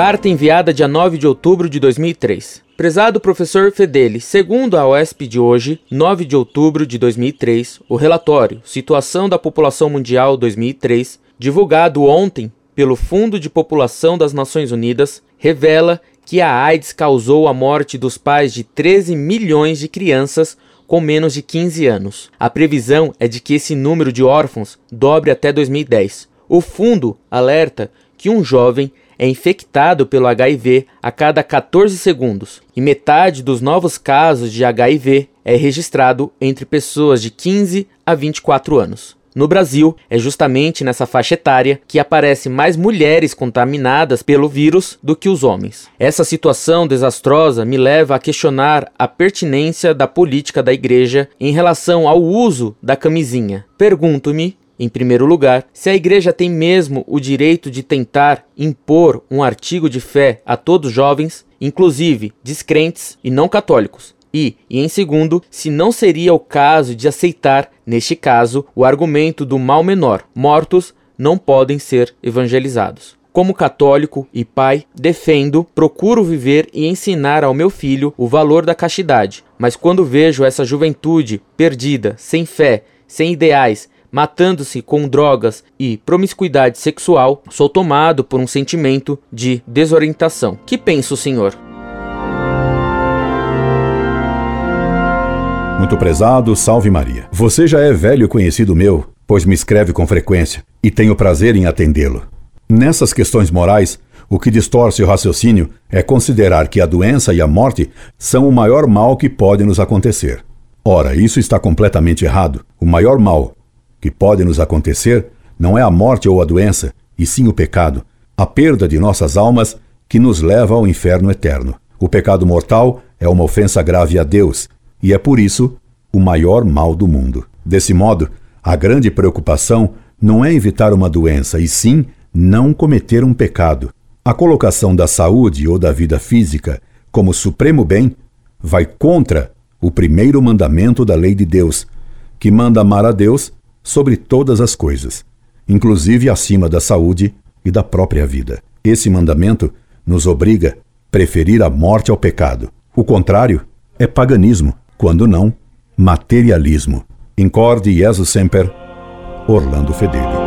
Carta enviada dia 9 de outubro de 2003. Prezado professor Fedeli, segundo a OESP de hoje, 9 de outubro de 2003, o relatório Situação da População Mundial 2003, divulgado ontem pelo Fundo de População das Nações Unidas, revela que a AIDS causou a morte dos pais de 13 milhões de crianças com menos de 15 anos. A previsão é de que esse número de órfãos dobre até 2010. O fundo alerta que um jovem é infectado pelo HIV a cada 14 segundos, e metade dos novos casos de HIV é registrado entre pessoas de 15 a 24 anos. No Brasil, é justamente nessa faixa etária que aparecem mais mulheres contaminadas pelo vírus do que os homens. Essa situação desastrosa me leva a questionar a pertinência da política da igreja em relação ao uso da camisinha. Pergunto-me em primeiro lugar, se a Igreja tem mesmo o direito de tentar impor um artigo de fé a todos os jovens, inclusive descrentes e não católicos. E, e em segundo, se não seria o caso de aceitar, neste caso, o argumento do mal menor: mortos não podem ser evangelizados. Como católico e pai, defendo, procuro viver e ensinar ao meu filho o valor da castidade. Mas quando vejo essa juventude perdida, sem fé, sem ideais, matando-se com drogas e promiscuidade sexual, sou tomado por um sentimento de desorientação. Que pensa o senhor? Muito prezado, salve Maria. Você já é velho conhecido meu, pois me escreve com frequência, e tenho prazer em atendê-lo. Nessas questões morais, o que distorce o raciocínio é considerar que a doença e a morte são o maior mal que pode nos acontecer. Ora, isso está completamente errado. O maior mal que pode nos acontecer não é a morte ou a doença, e sim o pecado, a perda de nossas almas que nos leva ao inferno eterno. O pecado mortal é uma ofensa grave a Deus e é por isso o maior mal do mundo. Desse modo, a grande preocupação não é evitar uma doença, e sim não cometer um pecado. A colocação da saúde ou da vida física como supremo bem vai contra o primeiro mandamento da lei de Deus, que manda amar a Deus sobre todas as coisas, inclusive acima da saúde e da própria vida. Esse mandamento nos obriga a preferir a morte ao pecado. O contrário é paganismo, quando não, materialismo. Incorde Jesus Semper, Orlando Fedeli.